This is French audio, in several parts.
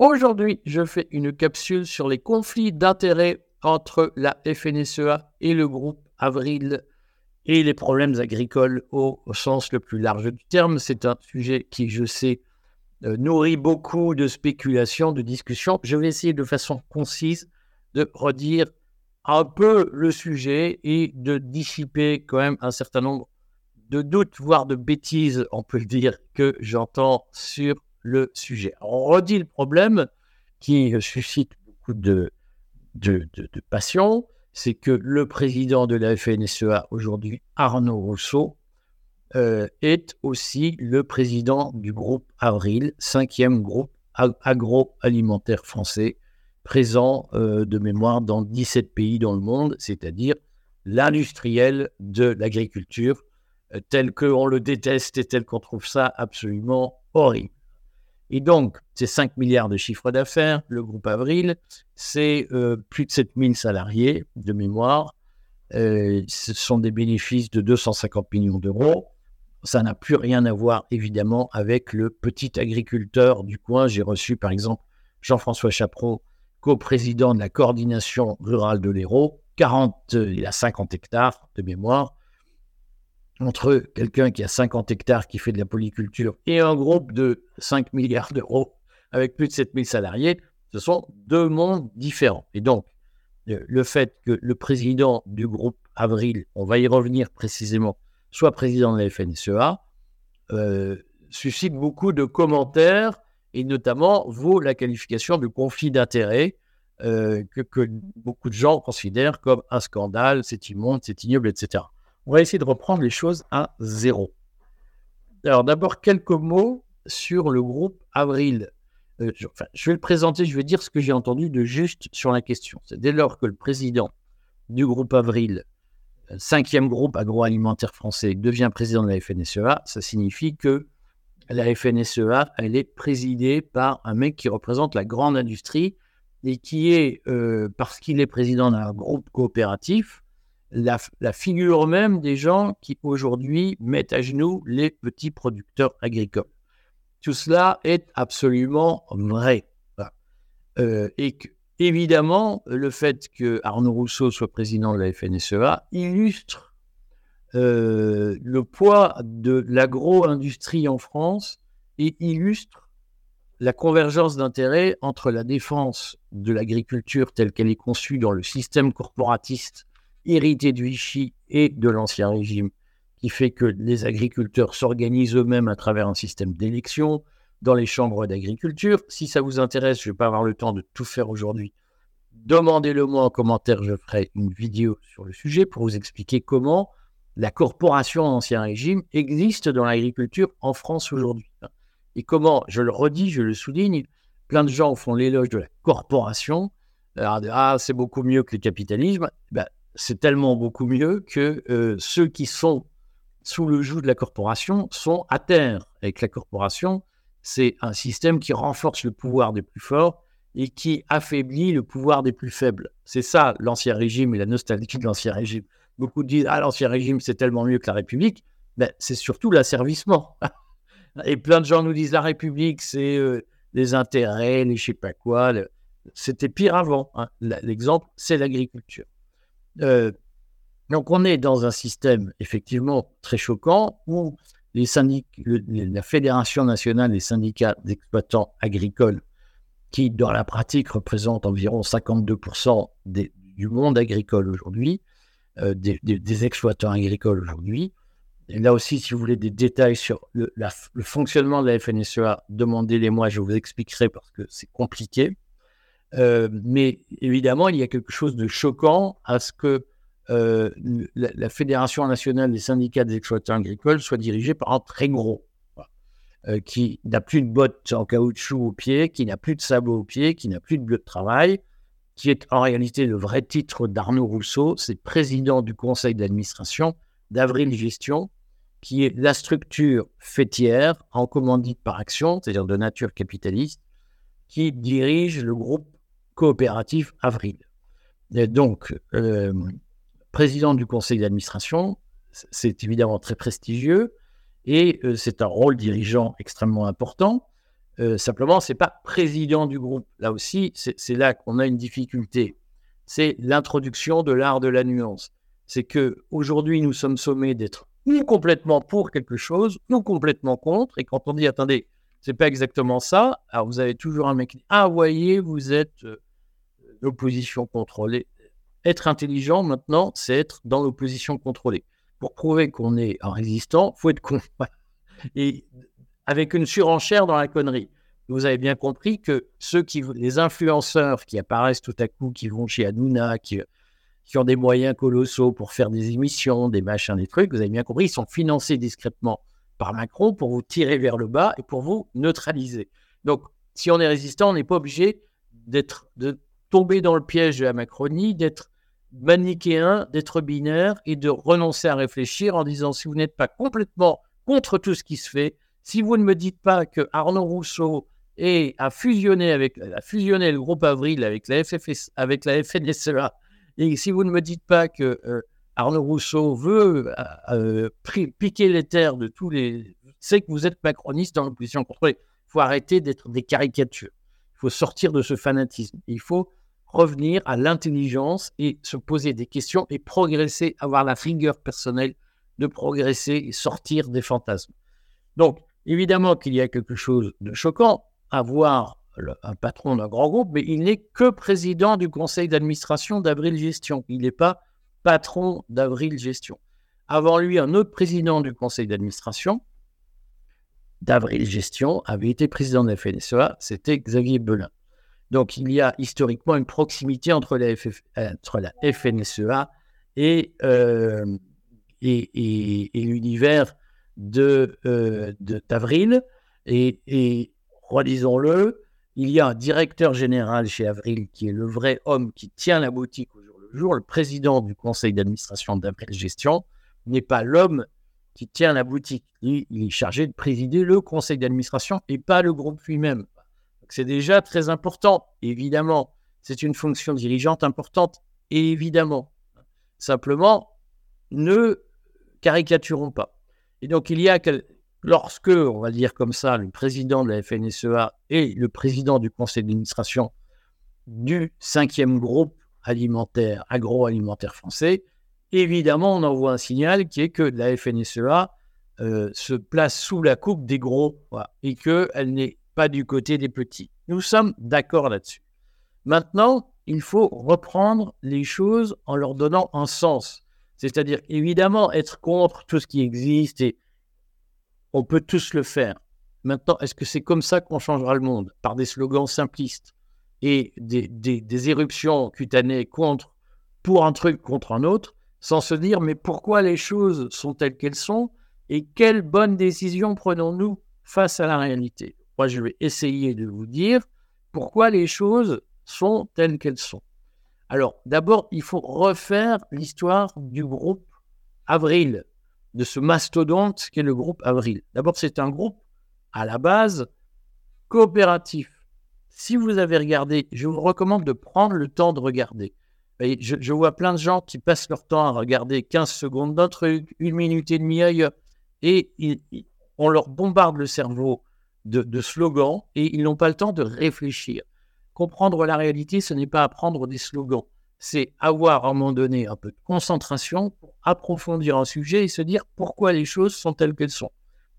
Aujourd'hui, je fais une capsule sur les conflits d'intérêts entre la FNSEA et le groupe Avril et les problèmes agricoles au, sens le plus large du terme. C'est un sujet qui, je sais, euh, nourrit beaucoup de spéculations, de discussions. Je vais essayer de façon concise de redire un peu le sujet et de dissiper quand même un certain nombre de doutes, voire de bêtises, on peut le dire, que j'entends sur le sujet. On redit le problème qui suscite beaucoup de, passion, c'est que le président de la FNSEA aujourd'hui, Arnaud Rousseau, euh, est aussi le président du groupe Avril, cinquième groupe agroalimentaire français, présent euh, de mémoire dans 17 pays dans le monde, c'est-à-dire l'industriel de l'agriculture, euh, tel qu'on le déteste et tel qu'on trouve ça absolument horrible. Et donc, c'est 5 milliards de chiffre d'affaires, le groupe Avril, c'est plus de 7000 salariés de mémoire, ce sont des bénéfices de 250 millions d'euros ça n'a plus rien à voir, évidemment, avec le petit agriculteur du coin. J'ai reçu, par exemple, Jean-François Chaperon, co-président de la coordination rurale de l'Hérault. 40, euh, il a 50 hectares de mémoire. Entre quelqu'un qui a 50 hectares qui fait de la polyculture et un groupe de 5 milliards d'euros avec plus de 7000 salariés, ce sont deux mondes différents. Et donc, le fait que le président du groupe Avril, on va y revenir précisément, soit président de la FNSEA, euh, suscite beaucoup de commentaires et notamment vaut la qualification de conflit d'intérêts euh, que, beaucoup de gens considèrent comme un scandale, c'est immonde, c'est ignoble, etc. On va essayer de reprendre les choses à zéro. Alors d'abord, quelques mots sur le groupe Avril. Euh, je, je vais le présenter, je vais dire ce que j'ai entendu de juste sur la question. C'est dès lors que le président du groupe Avril cinquième groupe agroalimentaire français devient président de la FNSEA, ça signifie que la FNSEA, elle est présidée par un mec qui représente la grande industrie et qui est, euh, parce qu'il est président d'un groupe coopératif, la, figure même des gens qui aujourd'hui mettent à genoux les petits producteurs agricoles. Tout cela est absolument vrai. Euh, et Évidemment, le fait que Arnaud Rousseau soit président de la FNSEA illustre euh, le poids de l'agro-industrie en France et illustre la convergence d'intérêts entre la défense de l'agriculture telle qu'elle est conçue dans le système corporatiste hérité du Vichy et de l'Ancien Régime, qui fait que les agriculteurs s'organisent eux-mêmes à travers un système d'élection, dans les chambres d'agriculture. Si ça vous intéresse, je ne vais pas avoir le temps de tout faire aujourd'hui. Demandez-le moi en commentaire, je ferai une vidéo sur le sujet pour vous expliquer comment la corporation Ancien Régime existe dans l'agriculture en France aujourd'hui. Et comment, je le redis, je le souligne, plein de gens font l'éloge de la corporation. Ah, c'est beaucoup mieux que le capitalisme. Ben, c'est tellement beaucoup mieux que euh, ceux qui sont sous le joug de la corporation sont à terre avec la corporation c'est un système qui renforce le pouvoir des plus forts et qui affaiblit le pouvoir des plus faibles. C'est ça l'ancien régime et la nostalgie de l'ancien régime. Beaucoup disent Ah, l'ancien régime, c'est tellement mieux que la République. Ben, c'est surtout l'asservissement. et plein de gens nous disent La République, c'est euh, intérêts, les je sais pas quoi. C'était pire avant. Hein. L'exemple, c'est l'agriculture. Euh, donc, on est dans un système effectivement très choquant où la Fédération nationale des syndicats d'exploitants agricoles, qui dans la pratique représente environ 52% du monde agricole aujourd'hui, euh, des, exploitants agricoles aujourd'hui. Là aussi, si vous voulez des détails sur le, fonctionnement de la FNSEA, demandez-les moi, je vous expliquerai parce que c'est compliqué. Euh, mais évidemment, il y a quelque chose de choquant à ce que euh, la, Fédération nationale des syndicats des exploitants agricoles soit dirigée par un très gros, euh, qui n'a plus de bottes en caoutchouc au pied, qui n'a plus de sabot au pied, qui n'a plus de bleu de travail, qui est en réalité le vrai titre d'Arnaud Rousseau, c'est président du conseil d'administration d'Avril Gestion, qui est la structure fêtière en commandite par action, c'est-à-dire de nature capitaliste, qui dirige le groupe coopératif Avril. Donc, euh, président du conseil d'administration, c'est évidemment très prestigieux et euh, c'est un rôle dirigeant extrêmement important. Euh, simplement, c'est pas président du groupe. Là aussi, c'est là qu'on a une difficulté. C'est l'introduction de l'art de la nuance. C'est que aujourd'hui, nous sommes sommés d'être ou complètement pour quelque chose, ou complètement contre. Et quand on dit, attendez, c'est pas exactement ça, alors vous avez toujours un mec qui dit, ah, voyez, vous êtes l'opposition contrôlée. Être intelligent, maintenant, c'est être dans l'opposition contrôlée. Pour prouver qu'on est un résistant, faut être con. Et avec une surenchère dans la connerie. Vous avez bien compris que ceux qui, les influenceurs qui apparaissent tout à coup, qui vont chez Hanouna, qui, qui ont des moyens colossaux pour faire des émissions, des machins, des trucs, vous avez bien compris, ils sont financés discrètement par Macron pour vous tirer vers le bas et pour vous neutraliser. Donc, si on est résistant, on n'est pas obligé d'être, tomber dans le piège de la Macronie, d'être manichéen, d'être binaire et de renoncer à réfléchir en disant si vous n'êtes pas complètement contre tout ce qui se fait, si vous ne me dites pas que Arnaud Rousseau a, fusionné avec, a fusionné le groupe Avril avec la, FFS, avec la FNSEA, et si vous ne me dites pas que euh, Arnaud Rousseau veut euh, euh, piquer les terres de tous les... C'est que vous êtes macroniste dans l'opposition contrôlée. Il faut arrêter d'être des caricatures. Il faut sortir de ce fanatisme. Il faut revenir à l'intelligence et se poser des questions et progresser, avoir la rigueur personnelle de progresser et sortir des fantasmes. Donc, évidemment qu'il y a quelque chose de choquant à voir un patron d'un grand groupe, mais il n'est que président du conseil d'administration d'Avril Gestion. Il n'est pas patron d'Avril Gestion. Avant lui, un autre président du conseil d'administration d'Avril Gestion avait été président de la FNSEA, c'était Xavier Belin. Donc il y a historiquement une proximité entre la, FNSEA euh, et, l'univers de, euh, et redisons-le, il y a un directeur général chez Avril qui est le vrai homme qui tient la boutique au jour le jour. Le président du conseil d'administration d'Avril Gestion n'est pas l'homme qui tient la boutique. il est chargé de présider le conseil d'administration et pas le groupe lui-même. C'est déjà très important, évidemment. C'est une fonction dirigeante importante, évidemment. Simplement, ne caricaturons pas. Et donc, il y a, lorsque, on va dire comme ça, le président de la FNSEA et le président du conseil d'administration du cinquième groupe alimentaire, agroalimentaire français, évidemment, on envoie un signal qui est que la FNSEA euh, se place sous la coupe des gros et qu'elle n'est pas du côté des petits. Nous sommes d'accord là-dessus. Maintenant, il faut reprendre les choses en leur donnant un sens. C'est-à-dire, évidemment, être contre tout ce qui existe et on peut tous le faire. Maintenant, est-ce que c'est comme ça qu'on changera le monde? Par des slogans simplistes et des, des, éruptions cutanées contre, pour un truc contre un autre, sans se dire, mais pourquoi les choses sont telles qu'elles sont et quelles bonnes décisions prenons-nous face à la réalité? Moi, je vais essayer de vous dire pourquoi les choses sont telles qu'elles sont. Alors, d'abord, il faut refaire l'histoire du groupe Avril, de ce mastodonte qu'est le groupe Avril. D'abord, c'est un groupe à la base coopératif. Si vous avez regardé, je vous recommande de prendre le temps de regarder. je, vois plein de gens qui passent leur temps à regarder 15 secondes d'un truc, une minute et demie ailleurs, et on leur bombarde le cerveau de, slogans et ils n'ont pas le temps de réfléchir. Comprendre la réalité, ce n'est pas apprendre des slogans. C'est avoir à un moment donné un peu de concentration pour approfondir un sujet et se dire pourquoi les choses sont telles qu'elles sont.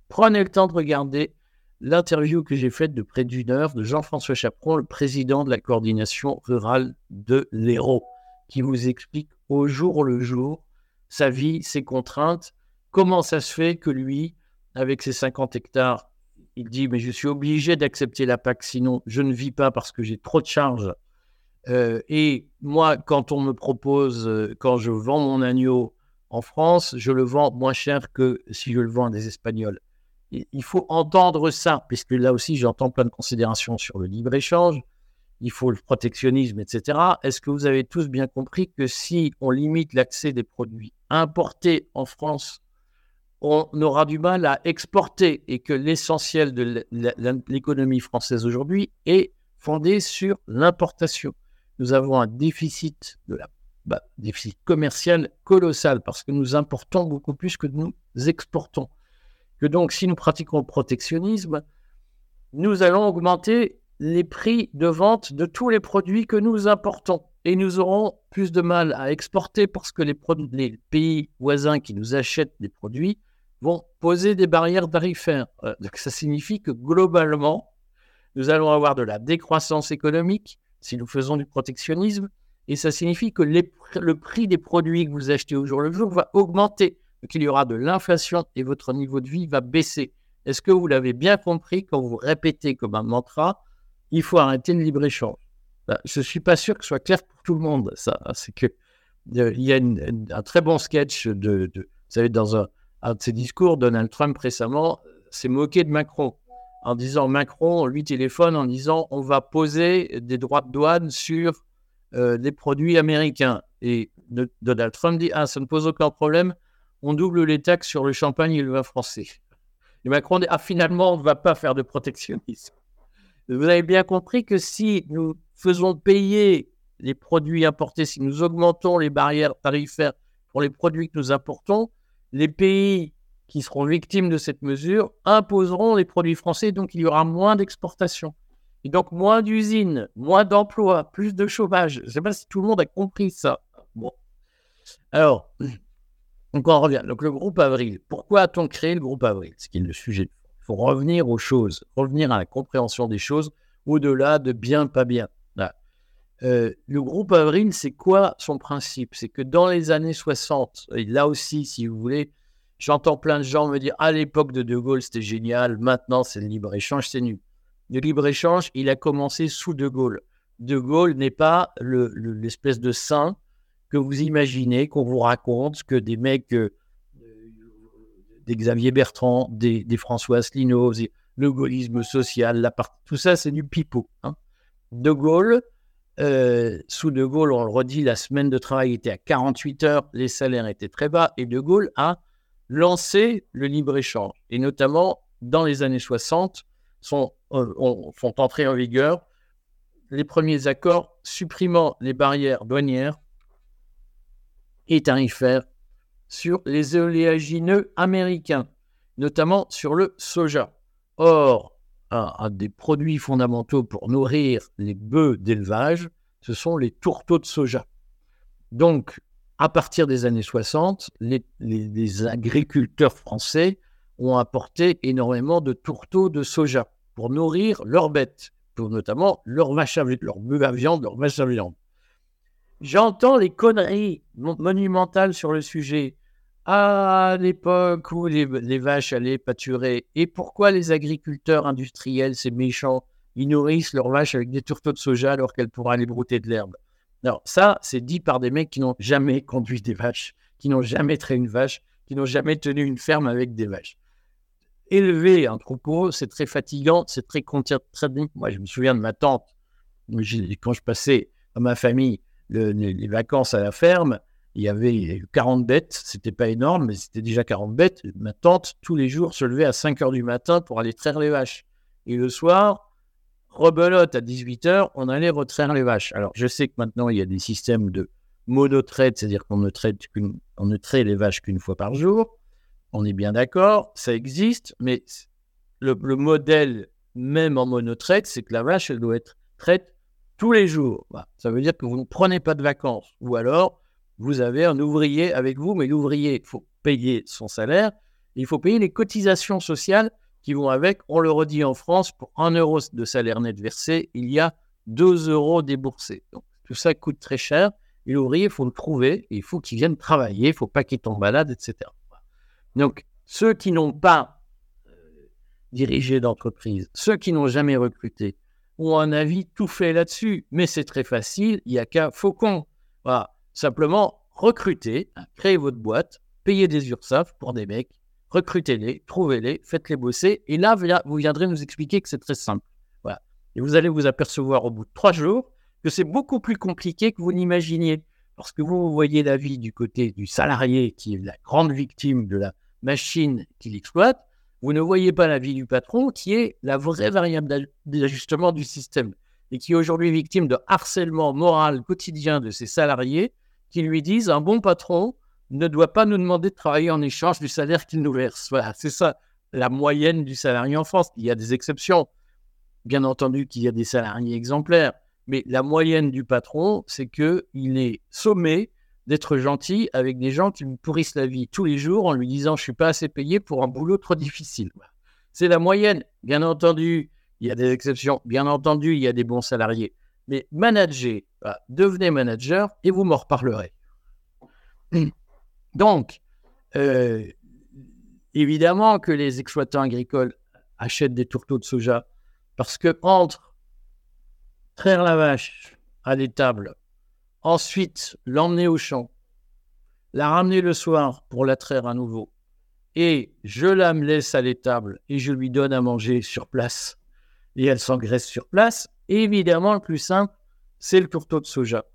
Prenez le temps de regarder l'interview que j'ai faite de près d'une heure de Jean-François Chaperon, le président de la coordination rurale de l'Hérault, qui vous explique au jour le jour sa vie, ses contraintes, comment ça se fait que lui, avec ses 50 hectares il dit, mais je suis obligé d'accepter la PAC, sinon je ne vis pas parce que j'ai trop de charges. Euh, et moi, quand on me propose, euh, quand je vends mon agneau en France, je le vends moins cher que si je le vends à des Espagnols. il faut entendre ça, puisque là aussi, j'entends plein de considérations sur le libre-échange, il faut le protectionnisme, etc. Est-ce que vous avez tous bien compris que si on limite l'accès des produits importés en France on aura du mal à exporter et que l'essentiel de l'économie française aujourd'hui est fondé sur l'importation. Nous avons un bah, déficit commercial colossal parce que nous importons beaucoup plus que nous exportons. Que donc, si nous pratiquons le protectionnisme, nous allons augmenter les prix de vente de tous les produits que nous importons. Et nous aurons plus de mal à exporter parce que les pays voisins qui nous achètent des produits vont poser des barrières tarifaires. Euh, donc ça signifie que globalement, nous allons avoir de la décroissance économique si nous faisons du protectionnisme. Et ça signifie que le prix des produits que vous achetez au jour le jour va augmenter. Donc il y aura de l'inflation et votre niveau de vie va baisser. Est-ce que vous l'avez bien compris quand vous répétez comme un mantra, il faut arrêter le libre-échange bah, Je ne suis pas sûr que ce soit clair pour tout le monde. Ça, c'est que euh, il y a un très bon sketch de, vous savez, dans un, un de ses discours, Donald Trump récemment s'est moqué de Macron en disant Macron, lui téléphone en disant on va poser des droits de douane sur euh, des produits américains. Et Donald Trump dit ah ça ne pose aucun problème, on double les taxes sur le champagne et le vin français. Et Macron dit ah finalement on ne va pas faire de protectionnisme. Vous avez bien compris que si nous faisons payer les produits importés, si nous augmentons les barrières tarifaires pour les produits que nous importons, les pays qui seront victimes de cette mesure imposeront les produits français, donc il y aura moins d'exportation. Et donc moins d'usines, moins d'emplois, plus de chômage. Je ne sais pas si tout le monde a compris ça. Bon. Alors, donc on revient. Donc le groupe Avril. Pourquoi a-t-on créé le groupe Avril? Ce qui est le sujet. Il faut revenir aux choses, revenir à la compréhension des choses au-delà de bien, pas bien. Euh, le groupe Avril, c'est quoi son principe? C'est que dans les années 60, et là aussi, si vous voulez, j'entends plein de gens me dire à l'époque de De Gaulle, c'était génial, maintenant c'est le libre-échange, c'est nul. Le libre-échange, il a commencé sous De Gaulle. De Gaulle n'est pas l'espèce de saint que vous imaginez, qu'on vous raconte, que des mecs, euh, des Xavier Bertrand, des, François Asselineau, le gaullisme social, la part... tout ça, c'est du pipeau. Hein. De Gaulle, euh, sous De Gaulle, on le redit, la semaine de travail était à 48 heures, les salaires étaient très bas, et De Gaulle a lancé le libre-échange. Et notamment, dans les années 60, sont, euh, sont entrés en vigueur les premiers accords supprimant les barrières douanières et tarifaires sur les oléagineux américains, notamment sur le soja. Or, un, des produits fondamentaux pour nourrir les bœufs d'élevage, ce sont les tourteaux de soja. Donc, à partir des années 60, les, agriculteurs français ont apporté énormément de tourteaux de soja pour nourrir leurs bêtes, pour notamment leurs vaches à, bœufs à viande, leurs vaches à viande. J'entends les conneries monumentales sur le sujet. À l'époque où les, vaches allaient pâturer, et pourquoi les agriculteurs industriels, ces méchants, ils nourrissent leurs vaches avec des tourteaux de soja alors qu'elles pourraient aller brouter de l'herbe? Alors ça, c'est dit par des mecs qui n'ont jamais conduit des vaches, qui n'ont jamais traité une vache, qui n'ont jamais tenu une ferme avec des vaches. Élever un troupeau, c'est très fatigant, c'est très contraignant. Moi, je me souviens de ma tante, quand je passais à ma famille les vacances à la ferme, il y avait 40 bêtes, c'était pas énorme, mais c'était déjà 40 bêtes. Ma tante, tous les jours, se levait à 5 heures du matin pour aller traire les vaches. Et le soir, rebelote à 18 heures, on allait retraire les vaches. Alors, je sais que maintenant, il y a des systèmes de monotraite, c'est-à-dire qu'on ne traite, ne traite les vaches qu'une fois par jour. On est bien d'accord, ça existe, mais le, le modèle, même en monotraite, c'est que la vache, elle doit être traite tous les jours. Ça veut dire que vous ne prenez pas de vacances. Ou alors, vous avez un ouvrier avec vous, mais l'ouvrier, il faut payer son salaire. Il faut payer les cotisations sociales qui vont avec. On le redit en France, pour 1 euro de salaire net versé, il y a 2 euros déboursés. Tout ça coûte très cher. Et l'ouvrier, il faut le trouver, il faut qu'il vienne travailler, il ne faut pas qu'il tombe malade, etc. Donc, ceux qui n'ont pas euh, dirigé d'entreprise, ceux qui n'ont jamais recruté, ont un avis tout fait là-dessus. Mais c'est très facile, il n'y a qu'à Faucon. Voilà. Simplement, recrutez, créez votre boîte, payez des URSAF pour des mecs, recrutez-les, trouvez-les, faites-les bosser. Et là, vous viendrez nous expliquer que c'est très simple. Voilà. Et vous allez vous apercevoir au bout de trois jours que c'est beaucoup plus compliqué que vous n'imaginiez. Parce que vous voyez la vie du côté du salarié qui est la grande victime de la machine qu'il exploite, vous ne voyez pas la vie du patron qui est la vraie variable d'ajustement du système et qui est aujourd'hui victime de harcèlement moral quotidien de ses salariés qui lui disent un bon patron ne doit pas nous demander de travailler en échange du salaire qu'il nous verse. Voilà, c'est ça la moyenne du salarié en France. Il y a des exceptions. Bien entendu qu'il y a des salariés exemplaires, mais la moyenne du patron, c'est qu'il est sommé d'être gentil avec des gens qui lui pourrissent la vie tous les jours en lui disant je suis pas assez payé pour un boulot trop difficile. C'est la moyenne. Bien entendu, il y a des exceptions. Bien entendu, il y a des bons salariés. Mais manager, devenez manager et vous m'en reparlerez. Donc, euh, évidemment que les exploitants agricoles achètent des tourteaux de soja parce que entre traire la vache à l'étable, ensuite l'emmener au champ, la ramener le soir pour la traire à nouveau, et je la laisse à l'étable et je lui donne à manger sur place, et elle s'engraisse sur place, évidemment, le plus simple, c'est le tourteau de soja.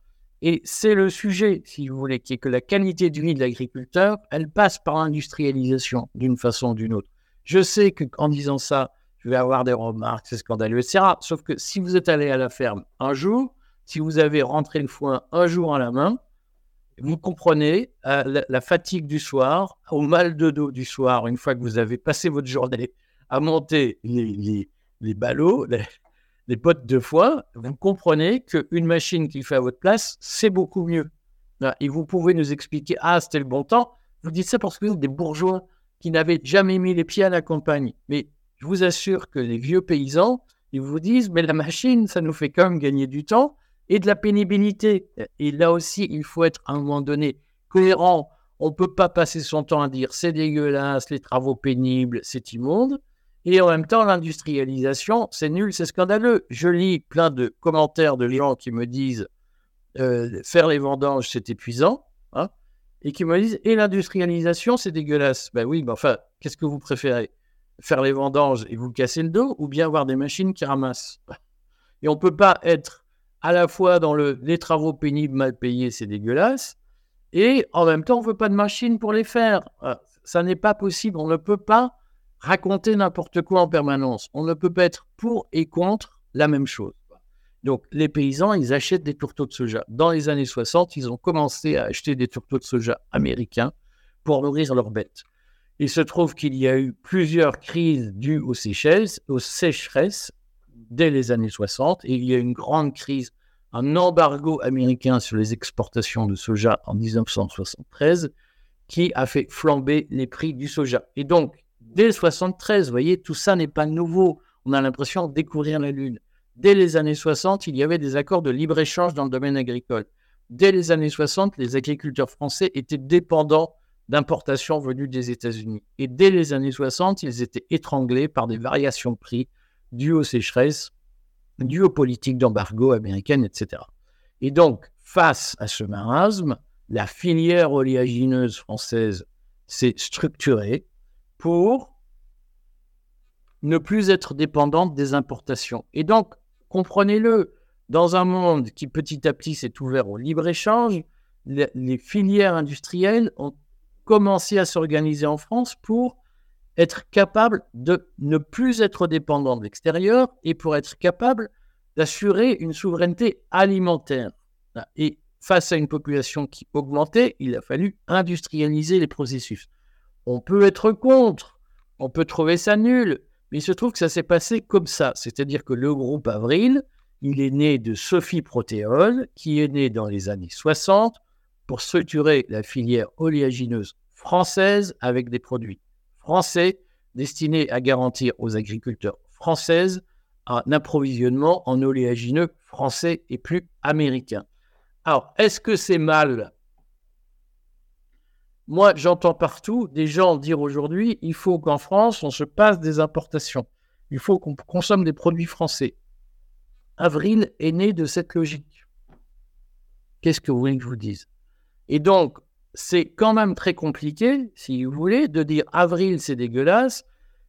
Et c'est le sujet, si vous voulez, qui est que la qualité de vie de l'agriculteur, elle passe par l'industrialisation d'une façon ou d'une autre. Je sais qu'en disant ça, je vais avoir des remarques, c'est scandaleux, etc. Sauf que si vous êtes allé à la ferme un jour, si vous avez rentré le foin un jour à la main, vous comprenez euh, la, fatigue du soir, au mal de dos du soir, une fois que vous avez passé votre journée à monter les, ballots, potes de foin, vous comprenez qu'une machine qui fait à votre place, c'est beaucoup mieux. Et vous pouvez nous expliquer, ah, c'était le bon temps. Vous dites ça parce que vous êtes des bourgeois qui n'avaient jamais mis les pieds à la campagne. Mais je vous assure que les vieux paysans, ils vous disent, mais la machine, ça nous fait quand même gagner du temps et de la pénibilité. Et là aussi, il faut être à un moment donné cohérent. On ne peut pas passer son temps à dire c'est dégueulasse, les travaux pénibles, c'est immonde. Et en même temps, l'industrialisation, c'est nul, c'est scandaleux. Je lis plein de commentaires de gens qui me disent euh, faire les vendanges, c'est épuisant. Hein, et qui me disent et l'industrialisation, c'est dégueulasse. Ben oui, mais enfin, qu'est-ce que vous préférez? Faire les vendanges et vous casser le dos ou bien avoir des machines qui ramassent? Et on ne peut pas être à la fois dans le, les travaux pénibles mal payés, c'est dégueulasse, et en même temps, on ne veut pas de machine pour les faire. Ah, ça n'est pas possible. On ne peut pas raconter n'importe quoi en permanence. On ne peut pas être pour et contre la même chose. Donc, les paysans, ils achètent des tourteaux de soja. Dans les années 60, ils ont commencé à acheter des tourteaux de soja américains pour nourrir leurs bêtes. Il se trouve qu'il y a eu plusieurs crises dues aux sécheresses, aux sécheresses dès les années 60 et il y a une grande crise, un embargo américain sur les exportations de soja en 1973 qui a fait flamber les prix du soja. Et donc, dès 73, vous voyez, tout ça n'est pas nouveau. On a l'impression de découvrir la Lune. Dès les années 60, il y avait des accords de libre-échange dans le domaine agricole. Dès les années 60, les agriculteurs français étaient dépendants d'importations venues des États-Unis. Et dès les années 60, ils étaient étranglés par des variations de prix dû aux sécheresses, dû aux politiques d'embargo américaines, etc. Et donc, face à ce marasme, la filière oléagineuse française s'est structurée pour ne plus être dépendante des importations. Et donc, comprenez-le, dans un monde qui petit à petit s'est ouvert au libre-échange, les, filières industrielles ont commencé à s'organiser en France pour être capable de ne plus être dépendant de l'extérieur et pour être capable d'assurer une souveraineté alimentaire. Et face à une population qui augmentait, il a fallu industrialiser les processus. On peut être contre, on peut trouver ça nul, mais il se trouve que ça s'est passé comme ça. C'est-à-dire que le groupe Avril, il est né de Sophie Protéol, qui est née dans les années 60 pour structurer la filière oléagineuse française avec des produits français destiné à garantir aux agriculteurs françaises un approvisionnement en oléagineux français et plus américain. Alors, est-ce que c'est mal Moi, j'entends partout des gens dire aujourd'hui, il faut qu'en France, on se passe des importations. Il faut qu'on consomme des produits français. Avril est né de cette logique. Qu'est-ce que vous voulez que je vous dise? Et donc, c'est quand même très compliqué, si vous voulez, de dire avril, c'est dégueulasse.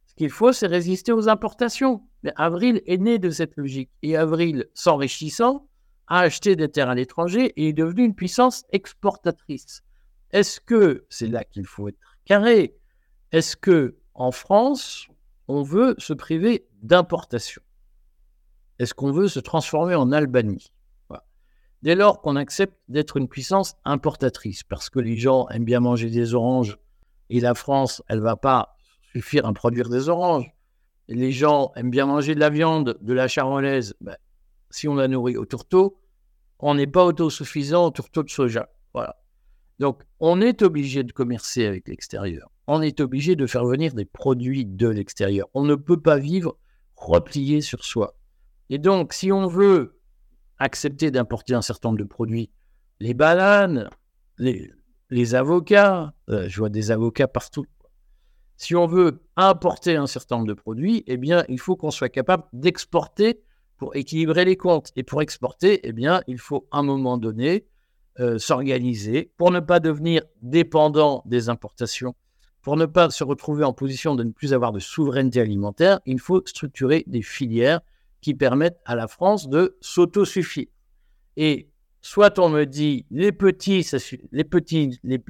Ce qu'il faut, c'est résister aux importations. Mais avril est né de cette logique. Et avril, s'enrichissant, a acheté des terres à l'étranger et est devenu une puissance exportatrice. Est-ce que, c'est là qu'il faut être carré, est-ce que en France, on veut se priver d'importation? Est-ce qu'on veut se transformer en Albanie? Dès lors qu'on accepte d'être une puissance importatrice, parce que les gens aiment bien manger des oranges et la France, elle ne va pas suffire à produire des oranges. les gens aiment bien manger de la viande, de la charolaise, ben, si on la nourrit au tourteau, on n'est pas autosuffisant au tourteau de soja. Voilà. Donc, on est obligé de commercer avec l'extérieur. On est obligé de faire venir des produits de l'extérieur. On ne peut pas vivre replié sur soi. Et donc, si on veut accepter d'importer un certain nombre de produits, les bananes, les, avocats, euh, je vois des avocats partout. Si on veut importer un certain nombre de produits, eh bien, il faut qu'on soit capable d'exporter pour équilibrer les comptes. Et pour exporter, eh bien, il faut à un moment donné euh, s'organiser pour ne pas devenir dépendant des importations, pour ne pas se retrouver en position de ne plus avoir de souveraineté alimentaire. Il faut structurer des filières qui permettent à la France de s'autosuffire. Et soit on me dit les, petits, les,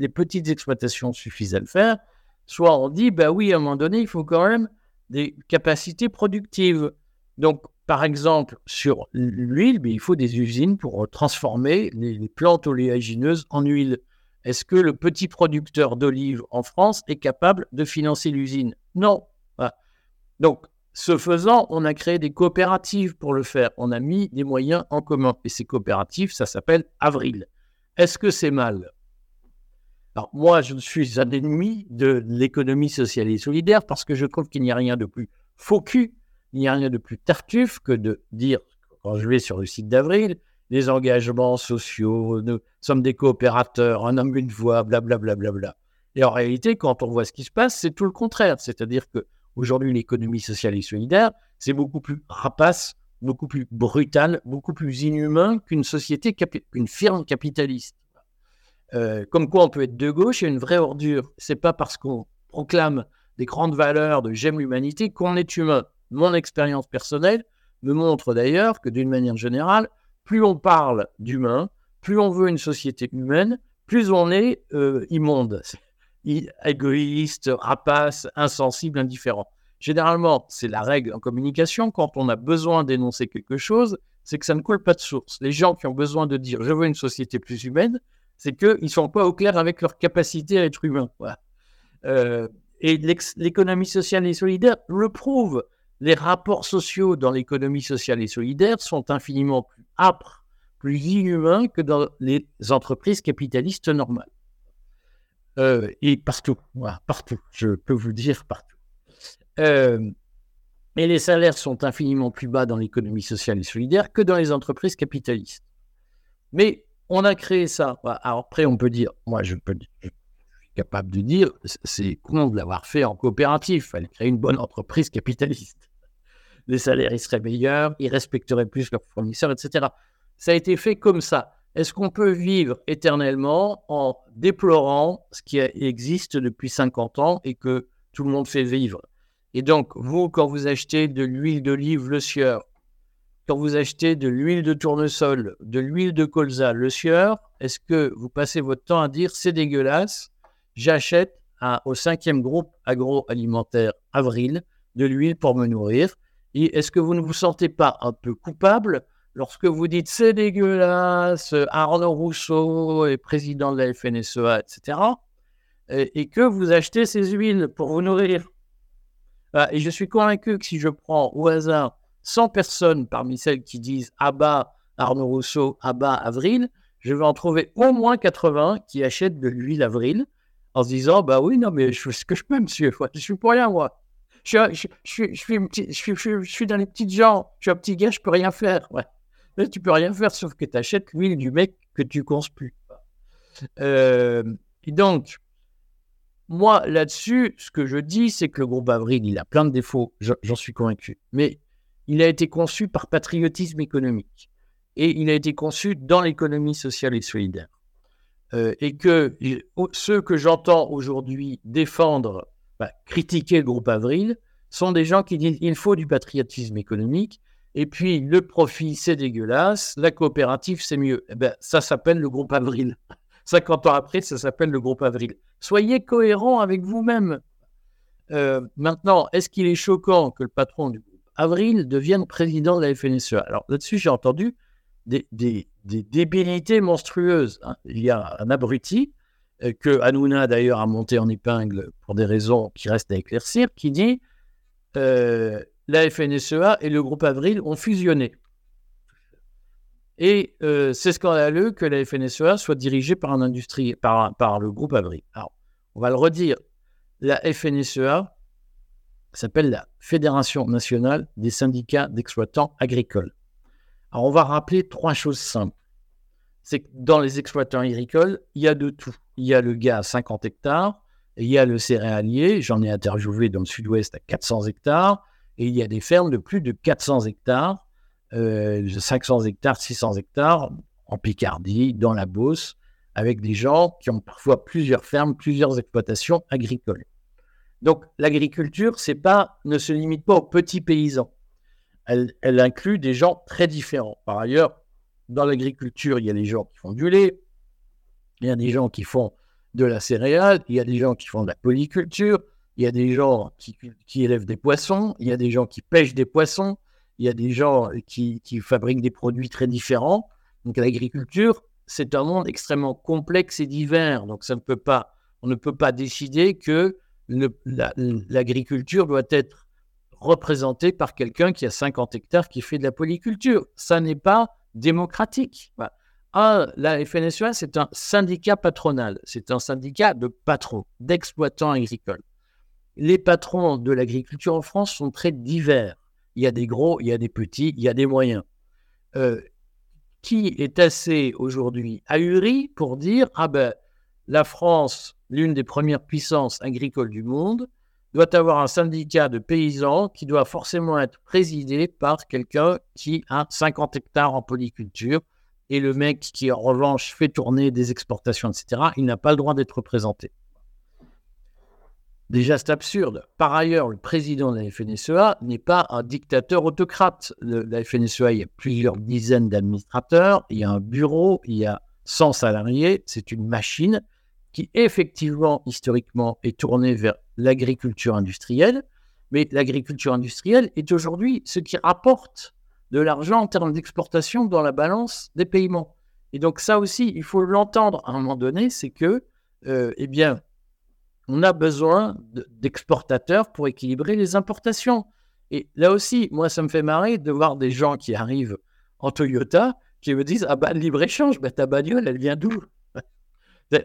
petites exploitations suffisent à le faire, soit on dit bah oui, à un moment donné, il faut quand même des capacités productives. Donc, par exemple, sur l'huile, il faut des usines pour transformer les, plantes oléagineuses en huile. Est-ce que le petit producteur d'olives en France est capable de financer l'usine? Non. Donc, ce faisant, on a créé des coopératives pour le faire. On a mis des moyens en commun. Et ces coopératives, ça s'appelle Avril. Est-ce que c'est mal? Alors, moi, je suis un ennemi de l'économie sociale et solidaire parce que je trouve qu'il n'y a rien de plus faux cul, il n'y a rien de plus tartuffe que de dire, quand je vais sur le site d'Avril, les engagements sociaux, nous sommes des coopérateurs, un homme, une voix, blablabla. Bla, bla, bla, Et en réalité, quand on voit ce qui se passe, c'est tout le contraire. C'est-à-dire que Aujourd'hui, l'économie sociale et solidaire, c'est beaucoup plus rapace, beaucoup plus brutal, beaucoup plus inhumain qu'une société, qu'une firme capitaliste. Euh, comme quoi on peut être de gauche et une vraie ordure. C'est pas parce qu'on proclame des grandes valeurs de j'aime l'humanité qu'on est humain. Mon expérience personnelle me montre d'ailleurs que d'une manière générale, plus on parle d'humain, plus on veut une société humaine, plus on est euh, immonde égoïste, rapace, insensible, indifférent. Généralement, c'est la règle en communication. Quand on a besoin d'énoncer quelque chose, c'est que ça ne coule pas de source. Les gens qui ont besoin de dire je veux une société plus humaine, c'est qu'ils ne sont pas au clair avec leur capacité à être humain. Euh, et l'économie sociale et solidaire le prouve. Les rapports sociaux dans l'économie sociale et solidaire sont infiniment plus âpres, plus inhumains que dans les entreprises capitalistes normales. Euh, et partout, partout, je peux vous dire partout. Euh, et les salaires sont infiniment plus bas dans l'économie sociale et solidaire que dans les entreprises capitalistes. Mais on a créé ça. Après, on peut dire, moi je, peux, je suis capable de dire, c'est con de l'avoir fait en coopérative. Il fallait créer une bonne entreprise capitaliste. Les salaires, seraient meilleurs, ils respecteraient plus leurs fournisseurs, etc. Ça a été fait comme ça. Est-ce qu'on peut vivre éternellement en déplorant ce qui existe depuis 50 ans et que tout le monde fait vivre? Et donc, vous, quand vous achetez de l'huile d'olive, le sieur, quand vous achetez de l'huile de tournesol, de l'huile de colza, le sieur, est-ce que vous passez votre temps à dire c'est dégueulasse, j'achète au cinquième groupe agroalimentaire Avril de l'huile pour me nourrir Est-ce que vous ne vous sentez pas un peu coupable lorsque vous dites c'est dégueulasse, Arnaud Rousseau est président de la FNSEA, etc., et, que vous achetez ces huiles pour vous nourrir? Ah, et je suis convaincu que si je prends au hasard 100 personnes parmi celles qui disent Abba Arnaud Rousseau, Abba Avril, je vais en trouver au moins 80 qui achètent de l'huile Avril en se disant Bah oui, non, mais je fais ce que je peux, monsieur. Je suis pour rien, moi. Je suis, dans les petites gens. Je suis un petit gars, je peux rien faire. Ouais. Là, tu peux rien faire sauf que tu achètes l'huile du mec que tu plus. Euh, et donc, moi, là-dessus, ce que je dis, c'est que le groupe Avril, il a plein de défauts, j'en suis convaincu. Mais il a été conçu par patriotisme économique. Et il a été conçu dans l'économie sociale et solidaire. Euh, et que ceux que j'entends aujourd'hui défendre, bah, critiquer le groupe Avril, sont des gens qui disent il faut du patriotisme économique et puis, le profit, c'est dégueulasse. La coopérative, c'est mieux. Eh ben, ça s'appelle le groupe Avril. 50 ans après, ça s'appelle le groupe Avril. Soyez cohérent avec vous-même. Euh, maintenant, est-ce qu'il est choquant que le patron du groupe Avril devienne président de la FNSEA Alors là-dessus, j'ai entendu des, débilités monstrueuses. Hein. Il y a un abruti que Hanouna d'ailleurs a monté en épingle pour des raisons qui restent à éclaircir, qui dit euh, la FNSEA et le groupe Avril ont fusionné. Et euh, c'est scandaleux que la FNSEA soit dirigée par un industrie, par le groupe Avril. Alors, on va le redire. La FNSEA s'appelle la Fédération nationale des syndicats d'exploitants agricoles. Alors, on va rappeler trois choses simples. C'est que dans les exploitants agricoles, il y a de tout. Il y a le gars à 50 hectares, il y a le céréalier, j'en ai interviewé dans le sud-ouest à 400 hectares, et il y a des fermes de plus de 400 hectares, 500 euh, hectares, 600 hectares en Picardie, dans la Beauce, avec des gens qui ont parfois plusieurs fermes, plusieurs exploitations agricoles. Donc l'agriculture, ne se limite pas aux petits paysans. Elle, elle inclut des gens très différents. Par ailleurs, dans l'agriculture, il y a des gens qui font du lait, il y a des gens qui font de la céréale, il y a des gens qui font de la polyculture, il y a des gens qui, élèvent des poissons, il y a des gens qui pêchent des poissons, il y a des gens qui, fabriquent des produits très différents. Donc l'agriculture, c'est un monde extrêmement complexe et divers. Donc ça ne peut pas, on ne peut pas décider que l'agriculture doit être représentée par quelqu'un qui a 50 hectares qui fait de la polyculture. Ça n'est pas démocratique. Ah, la FNSEA, c'est un syndicat patronal. C'est un syndicat de patrons, d'exploitants agricoles les patrons de l'agriculture en France sont très divers. Il y a des gros, il y a des petits, il y a des moyens. Euh, qui est assez aujourd'hui ahuri pour dire ah ben la France, l'une des premières puissances agricoles du monde, doit avoir un syndicat de paysans qui doit forcément être présidé par quelqu'un qui a 50 hectares en polyculture et le mec qui en revanche fait tourner des exportations, etc., il n'a pas le droit d'être représenté. Déjà, c'est absurde. Par ailleurs, le président de la FNSEA n'est pas un dictateur autocrate. la FNSEA, il y a plusieurs dizaines d'administrateurs, il y a un bureau, il y a 100 salariés. C'est une machine qui, effectivement, historiquement, est tournée vers l'agriculture industrielle. Mais l'agriculture industrielle est aujourd'hui ce qui rapporte de l'argent en termes d'exportation dans la balance des paiements. Et donc ça aussi, il faut l'entendre à un moment donné, c'est que, euh, eh bien, on a besoin d'exportateurs pour équilibrer les importations. Et là aussi, moi, ça me fait marrer de voir des gens qui arrivent en Toyota qui me disent Ah bah, libre-échange, bah, ta bagnole, elle vient d'où?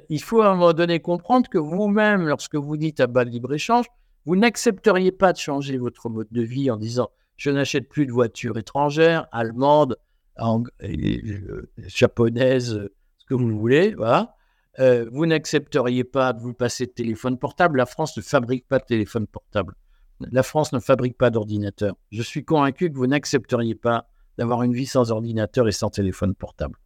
Il faut à un moment donné comprendre que vous-même, lorsque vous dites Ah bah, libre-échange, vous n'accepteriez pas de changer votre mode de vie en disant Je n'achète plus de voitures étrangères, allemandes, euh, japonaises, ce que vous voulez. Euh, vous n'accepteriez pas de vous passer de téléphone portable. La France ne fabrique pas de téléphone portable. La France ne fabrique pas d'ordinateur. Je suis convaincu que vous n'accepteriez pas d'avoir une vie sans ordinateur et sans téléphone portable.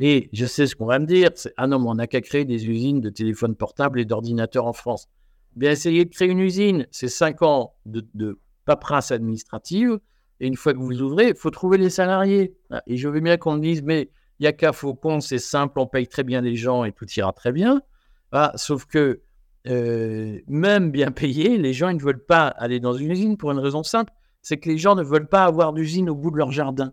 Et je sais ce qu'on va me dire, c'est ah non, mais on n'a qu'à créer des usines de téléphones portables et d'ordinateurs en France. Bien, essayez de créer une usine, c'est cinq ans de, de paperasse administrative, et une fois que vous ouvrez, il faut trouver les salariés. Et je veux bien qu'on me dise, mais il n'y a qu'à Faucon, c'est simple, on paye très bien les gens et tout ira très bien. Ah, sauf que euh, même bien payés, les gens ne veulent pas aller dans une usine pour une raison simple, c'est que les gens ne veulent pas avoir d'usine au bout de leur jardin.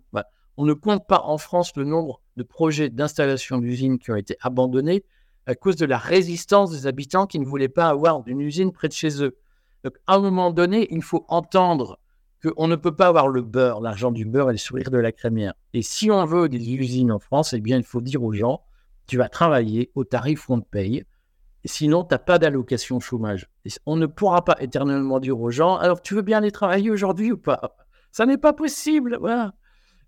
On ne compte pas en France le nombre de projets d'installation d'usines qui ont été abandonnés à cause de la résistance des habitants qui ne voulaient pas avoir d'une usine près de chez eux. Donc, à un moment donné, il faut entendre qu'on ne peut pas avoir le beurre, l'argent du beurre et le sourire de la crémière. Et si on veut des usines en France, eh bien, il faut dire aux gens, tu vas travailler au tarif qu'on te paye, sinon, tu n'as pas d'allocation chômage. on ne pourra pas éternellement dire aux gens, alors tu veux bien aller travailler aujourd'hui ou pas? Ça n'est pas possible.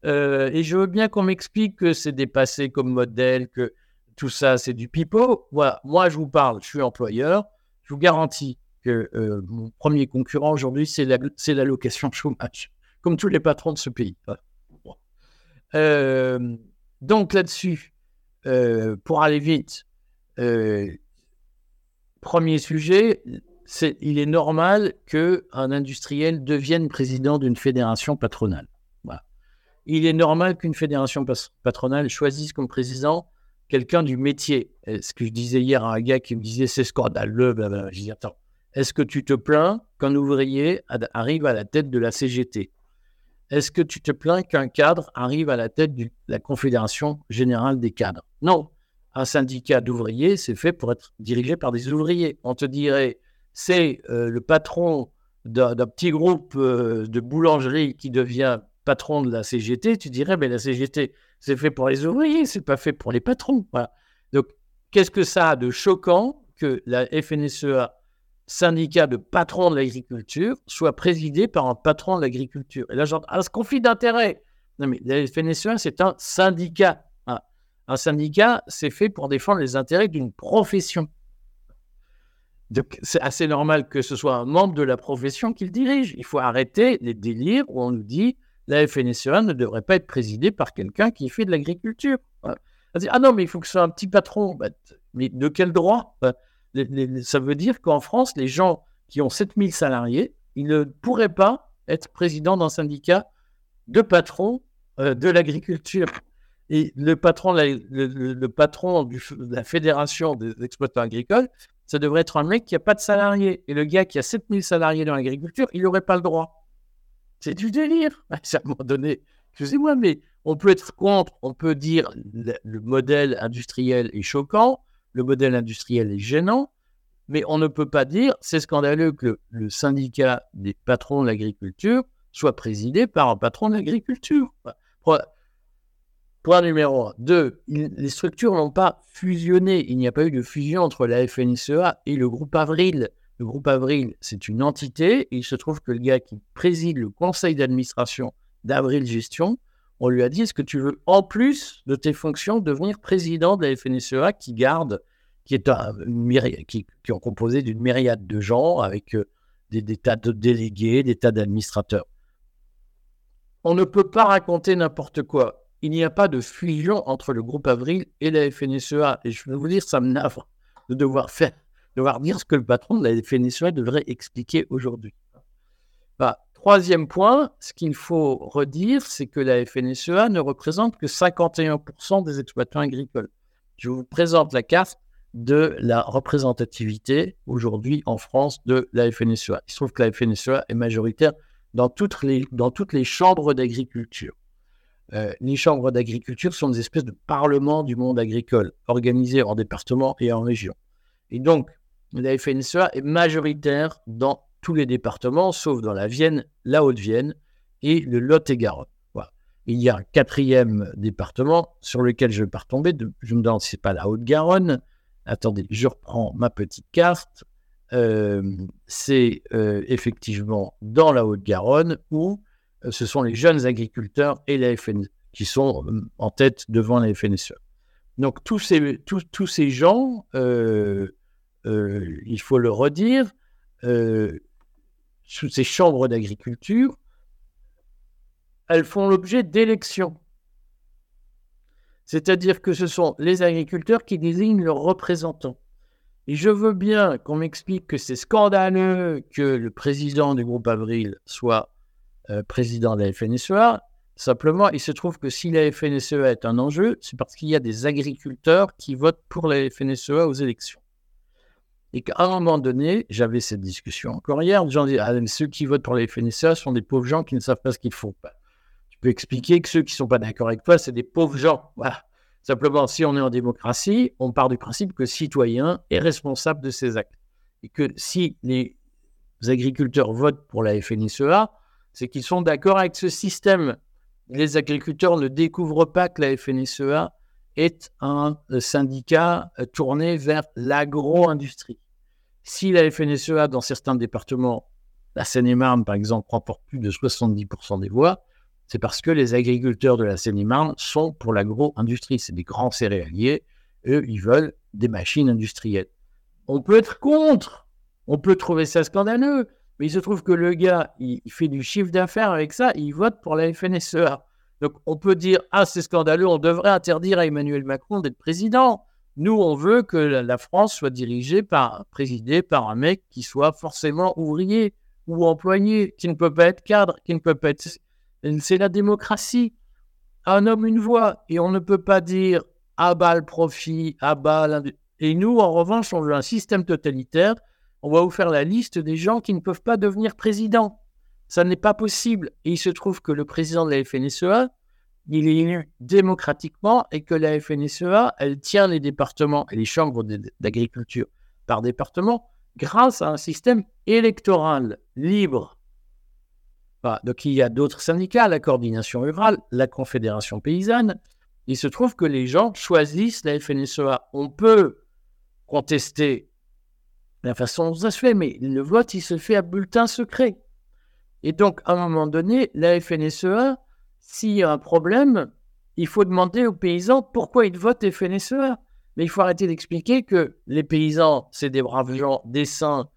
Euh, et je veux bien qu'on m'explique que c'est dépassé comme modèle, que tout ça, c'est du pipeau. Moi, je vous parle, je suis employeur, je vous garantis euh, mon premier concurrent aujourd'hui, c'est l'allocation chômage, comme tous les patrons de ce pays. Euh, donc là-dessus, euh, pour aller vite, premier sujet, c'est il est normal qu'un industriel devienne président d'une fédération patronale. Il est normal qu'une fédération patronale choisisse comme président quelqu'un du métier. Ce que je disais hier à un gars qui me disait c'est scandaleux, je attends, est-ce que tu te plains qu'un ouvrier arrive à la tête de la CGT Est-ce que tu te plains qu'un cadre arrive à la tête de la Confédération générale des cadres? Non. Un syndicat d'ouvriers, c'est fait pour être dirigé par des ouvriers. On te dirait, c'est euh, le patron d'un petit groupe euh, de boulangerie qui devient patron de la CGT, tu dirais, mais la CGT, c'est fait pour les ouvriers, c'est pas fait pour les patrons. Donc, qu'est-ce que ça a de choquant que la FNSEA, syndicat de patrons de l'agriculture, soit présidé par un patron de l'agriculture Et là, genre, ah, ce conflit d'intérêt. Non, mais la FNSEA, c'est un syndicat. Hein. Un syndicat, c'est fait pour défendre les intérêts d'une profession. Donc, c'est assez normal que ce soit un membre de la profession qui le dirige. Il faut arrêter les délires où on nous dit la FNSEA ne devrait pas être présidée par quelqu'un qui fait de l'agriculture. Ah non, mais il faut que ce soit un petit patron. Bah, mais de quel droit? Bah, Ça veut dire qu'en France, les gens qui ont 7000 salariés, ils ne pourraient pas être président d'un syndicat de patrons euh, de l'agriculture. Et le patron, le, patron de la fédération des exploitants agricoles, ça devrait être un mec qui n'a pas de salariés. Et le gars qui a 7000 salariés dans l'agriculture, il n'aurait pas le droit. C'est du délire. À un moment donné, excusez-moi, mais on peut être contre, on peut dire le modèle industriel est choquant, le modèle industriel est gênant, mais on ne peut pas dire c'est scandaleux que le syndicat des patrons de l'agriculture soit présidé par un patron de l'agriculture. Point numéro 1. Deux, les structures n'ont pas fusionné. Il n'y a pas eu de fusion entre la FNSEA et le groupe Avril. Le groupe Avril, c'est une entité. Il se trouve que le gars qui préside le conseil d'administration d'Avril Gestion, on lui a dit est-ce que tu veux, en plus de tes fonctions, devenir président de la FNSEA qui garde, qui est un, composé d'une myriade de gens avec euh, des, des tas de délégués, des tas d'administrateurs. On ne peut pas raconter n'importe quoi il n'y a pas de fusion entre le groupe Avril et la FNSEA. Et je vais vous dire, ça me navre de devoir faire, devoir dire ce que le patron de la FNSEA devrait expliquer aujourd'hui. Bah, troisième point, ce qu'il faut redire, c'est que la FNSEA ne représente que 51% des exploitants agricoles. Je vous présente la carte de la représentativité aujourd'hui en France de la FNSEA. Il se trouve que la FNSEA est majoritaire dans toutes les, dans toutes les chambres d'agriculture. Euh, les chambres d'agriculture sont des espèces de parlements du monde agricole, organisés en départements et en régions. Et donc, la FNSEA est majoritaire dans tous les départements, sauf dans la Vienne, la Haute-Vienne et le Lot-et-Garonne. Il y a un quatrième département sur lequel je ne vais pas retomber. je me demande si ce n'est pas la Haute-Garonne. Attendez, je reprends ma petite carte. Euh, c'est euh, effectivement dans la Haute-Garonne où euh, ce sont les jeunes agriculteurs et la FN qui sont en tête devant la FNSE. Donc tous ces, gens, il faut le redire, sous ces chambres d'agriculture, elles font l'objet d'élections. C'est-à-dire que ce sont les agriculteurs qui désignent leurs représentants. Et je veux bien qu'on m'explique que c'est scandaleux que le président du groupe Avril soit euh, président de la FNSEA. Simplement, il se trouve que si la FNSEA est un enjeu, c'est parce qu'il y a des agriculteurs qui votent pour la FNSEA aux élections. Et qu'à un moment donné, j'avais cette discussion encore hier, les gens disent ah, ceux qui votent pour la FNSEA sont des pauvres gens qui ne savent pas ce qu'ils font. Tu peux expliquer que ceux qui ne sont pas d'accord avec toi, c'est des pauvres gens. Simplement, si on est en démocratie, on part du principe que citoyen est responsable de ses actes. Et que si les agriculteurs votent pour la FNSEA, c'est qu'ils sont d'accord avec ce système. Les agriculteurs ne découvrent pas que la FNSEA est un euh, syndicat euh, tourné vers l'agro-industrie. Si la FNSEA, dans certains départements, la Seine-et-Marne par exemple, remporte plus de 70% des voix, c'est parce que les agriculteurs de la Seine-et-Marne sont pour l'agro-industrie. C'est des grands céréaliers. Eux, ils veulent des machines industrielles. On peut être contre. On peut trouver ça scandaleux. Mais il se trouve que le gars, il, fait du chiffre d'affaires avec ça, il vote pour la FNSEA. Donc on peut dire, ah c'est scandaleux, on devrait interdire à Emmanuel Macron d'être président. Nous, on veut que la France soit dirigée par, présidée par un mec qui soit forcément ouvrier ou employé, qui ne peut pas être cadre, qui ne peut pas être... C'est la démocratie. Un homme, une voix. Et on ne peut pas dire, ah bas le profit, ah bas... Et nous, en revanche, on veut un système totalitaire on va vous faire la liste des gens qui ne peuvent pas devenir président. Ça n'est pas possible. Et il se trouve que le président de la FNSEA, il est élu démocratiquement et que la FNSEA, elle tient les départements et les chambres d'agriculture par département grâce à un système électoral libre. donc il y a d'autres syndicats, la coordination rurale, la confédération paysanne. Il se trouve que les gens choisissent la FNSEA. On peut contester la façon dont ça se fait, mais le vote, il se fait à bulletin secret. Et donc, à un moment donné, la FNSEA, s'il y a un problème, il faut demander aux paysans pourquoi ils votent FNSEA. Mais il faut arrêter d'expliquer que les paysans, c'est des braves gens, des saints,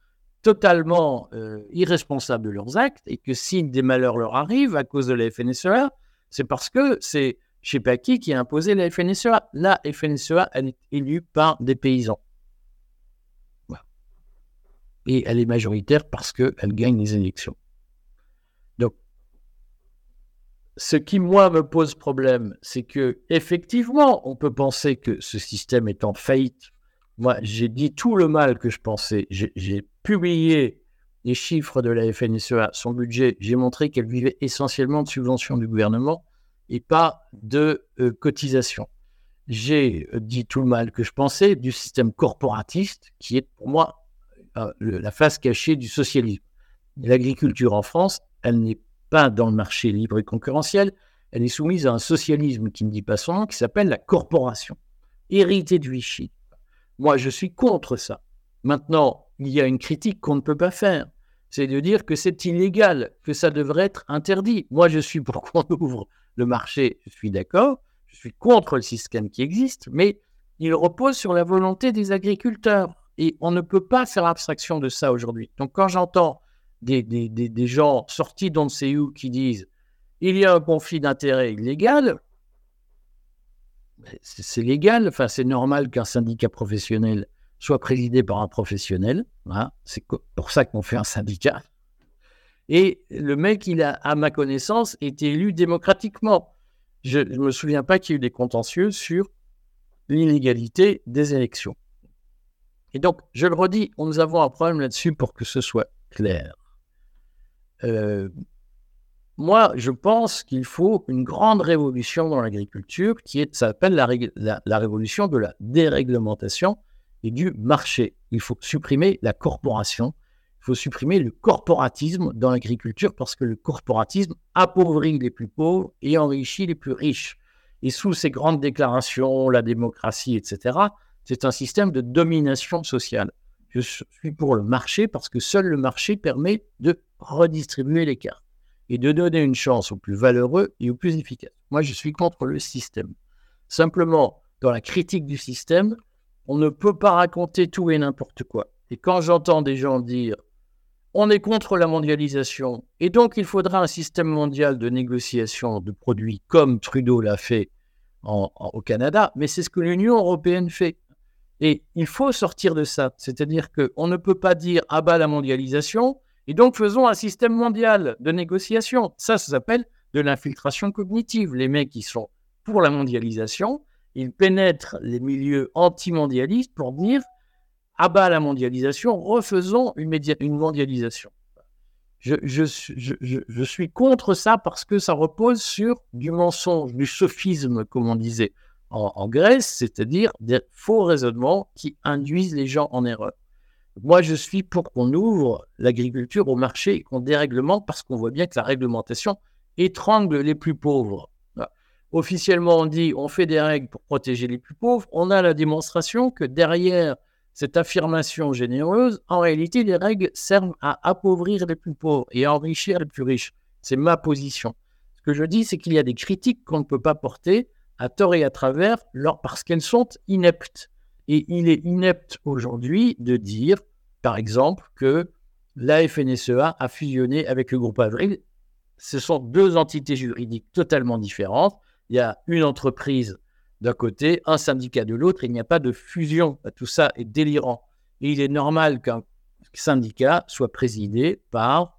totalement euh, irresponsables de leurs actes, et que si des malheurs leur arrivent à cause de la FNSEA, c'est parce que c'est je ne sais pas qui qui a imposé la FNSEA. La FNSEA, elle est élue par des paysans. Et elle est majoritaire parce qu'elle gagne les élections. Donc, ce qui, moi, me pose problème, c'est que effectivement, on peut penser que ce système est en faillite. Moi, j'ai dit tout le mal que je pensais. J'ai publié les chiffres de la FNSEA, son budget. J'ai montré qu'elle vivait essentiellement de subventions du gouvernement et pas de euh, cotisation. J'ai euh, dit tout le mal que je pensais du système corporatiste, qui est pour moi euh, la face cachée du socialisme. L'agriculture en France, elle n'est dans le marché libre et concurrentiel, elle est soumise à un socialisme qui ne dit pas son nom, qui s'appelle la corporation, hérité de Vichy. Moi, je suis contre ça. Maintenant, il y a une critique qu'on ne peut pas faire. C'est de dire que c'est illégal, que ça devrait être interdit. Moi, je suis pour qu'on ouvre le marché, je suis d'accord. Je suis contre le système qui existe, mais il repose sur la volonté des agriculteurs. Et on ne peut pas faire abstraction de ça aujourd'hui. Donc, quand j'entends des, gens sortis d'on ne sait où qui disent il y a un conflit d'intérêts illégal, c'est légal, enfin, c'est normal qu'un syndicat professionnel soit présidé par un professionnel. Hein. C'est pour ça qu'on fait un syndicat. Et le mec, il a, à ma connaissance, été élu démocratiquement. Je ne me souviens pas qu'il y ait eu des contentieux sur l'inégalité des élections. Et donc, je le redis, nous avons un problème là-dessus pour que ce soit clair. Euh, moi, je pense qu'il faut une grande révolution dans l'agriculture qui s'appelle la, la, révolution de la déréglementation et du marché. Il faut supprimer la corporation, il faut supprimer le corporatisme dans l'agriculture parce que le corporatisme appauvrit les plus pauvres et enrichit les plus riches. Et sous ces grandes déclarations, la démocratie, etc., c'est un système de domination sociale. Je suis pour le marché parce que seul le marché permet de redistribuer les cartes et de donner une chance aux plus valeureux et aux plus efficaces. Moi, je suis contre le système. Simplement, dans la critique du système, on ne peut pas raconter tout et n'importe quoi. Et quand j'entends des gens dire on est contre la mondialisation et donc il faudra un système mondial de négociation de produits comme Trudeau l'a fait au Canada, mais c'est ce que l'Union européenne fait. Et il faut sortir de ça. C'est-à-dire qu'on ne peut pas dire ah bah la mondialisation, et donc faisons un système mondial de négociation. Ça, ça s'appelle de l'infiltration cognitive. Les mecs qui sont pour la mondialisation, ils pénètrent les milieux anti-mondialistes pour dire ah bah la mondialisation, refaisons une, mondialisation. Je, suis contre ça parce que ça repose sur du mensonge, du sophisme, comme on disait en, Grèce, c'est-à-dire des faux raisonnements qui induisent les gens en erreur. Moi, je suis pour qu'on ouvre l'agriculture au marché et qu'on déréglemente parce qu'on voit bien que la réglementation étrangle les plus pauvres. Officiellement, on dit on fait des règles pour protéger les plus pauvres. On a la démonstration que derrière cette affirmation généreuse, en réalité, les règles servent à appauvrir les plus pauvres et à enrichir les plus riches. C'est ma position. Ce que je dis, c'est qu'il y a des critiques qu'on ne peut pas porter à tort et à travers parce qu'elles sont ineptes. Et il est inepte aujourd'hui de dire, par exemple, que la FNSEA a fusionné avec le groupe Avril. Ce sont deux entités juridiques totalement différentes. Il y a une entreprise d'un côté, un syndicat de l'autre. Il n'y a pas de fusion. Tout ça est délirant. Il est normal qu'un syndicat soit présidé par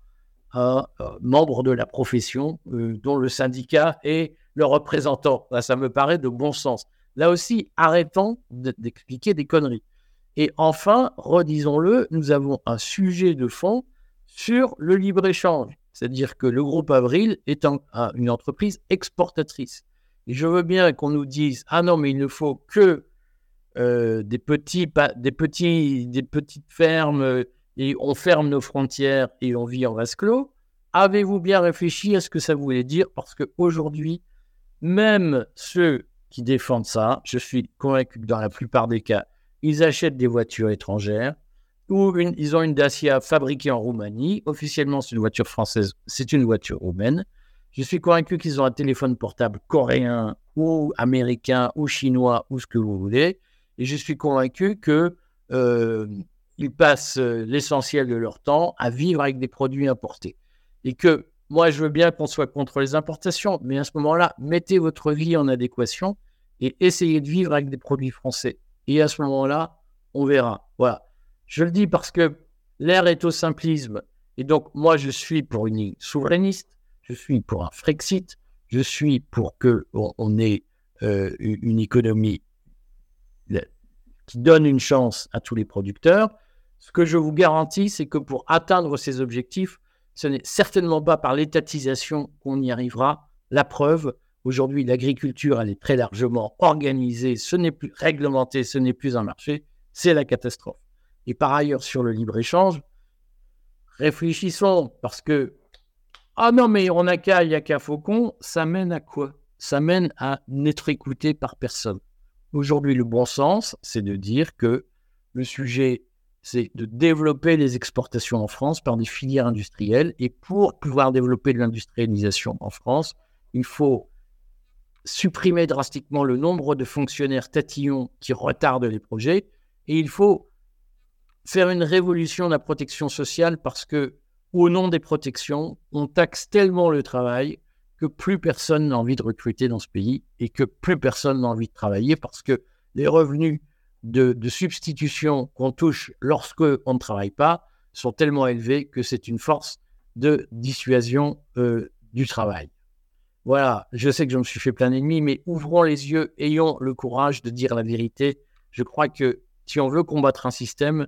un, membre de la profession euh, dont le syndicat est le représentant. ça me paraît de bon sens. Là aussi, arrêtons d'expliquer des conneries. Et enfin, redisons-le, nous avons un sujet de fond sur le libre-échange. C'est-à-dire que le groupe Avril est une entreprise exportatrice. Et je veux bien qu'on nous dise, ah non, mais il ne faut que euh, des, petits, petites fermes euh, et on ferme nos frontières et on vit en vase clos Avez-vous bien réfléchi à ce que ça voulait dire? Parce qu'aujourd'hui, même ceux qui défendent ça, je suis convaincu que dans la plupart des cas, ils achètent des voitures étrangères ou ils ont une Dacia fabriquée en Roumanie. Officiellement, c'est une voiture française, c'est une voiture roumaine. Je suis convaincu qu'ils ont un téléphone portable coréen ou américain ou chinois ou ce que vous voulez. Et je suis convaincu qu'ils euh, passent euh, l'essentiel de leur temps à vivre avec des produits importés. Et que moi, je veux bien qu'on soit contre les importations, mais à ce moment-là, mettez votre vie en adéquation et essayez de vivre avec des produits français. Et à ce moment-là, on verra. Voilà. Je le dis parce que l'air est au simplisme. Et donc, moi, je suis pour une souverainiste, je suis pour un Frexit, je suis pour que on, ait euh, une économie qui donne une chance à tous les producteurs. Ce que je vous garantis, c'est que pour atteindre ces objectifs, ce n'est certainement pas par l'étatisation qu'on y arrivera. La preuve, aujourd'hui, l'agriculture, elle est très largement organisée, ce n'est plus réglementé, ce n'est plus un marché, c'est la catastrophe. Et par ailleurs, sur le libre-échange, réfléchissons, parce que, ah non, mais on n'a qu'à, il n'y a qu'à Faucon, ça mène à quoi? Ça mène à n'être écouté par personne. Aujourd'hui, le bon sens, c'est de dire que le sujet, c'est de développer les exportations en France par des filières industrielles. Et pour pouvoir développer de l'industrialisation en France, il faut supprimer drastiquement le nombre de fonctionnaires tatillons qui retardent les projets. Et il faut faire une révolution de la protection sociale parce que, au nom des protections, on taxe tellement le travail que plus personne n'a envie de recruter dans ce pays et que plus personne n'a envie de travailler parce que les revenus de, substitution qu'on touche lorsque on ne travaille pas sont tellement élevés que c'est une force de dissuasion euh, du travail. Voilà, je sais que je me suis fait plein d'ennemis, mais ouvrons les yeux, ayons le courage de dire la vérité. Je crois que si on veut combattre un système,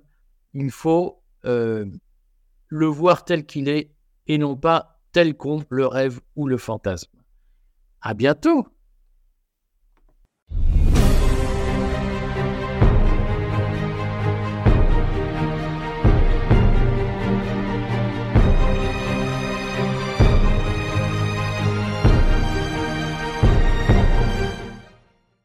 il faut euh, le voir tel qu'il est et non pas tel qu'on le rêve ou le fantasme. À bientôt!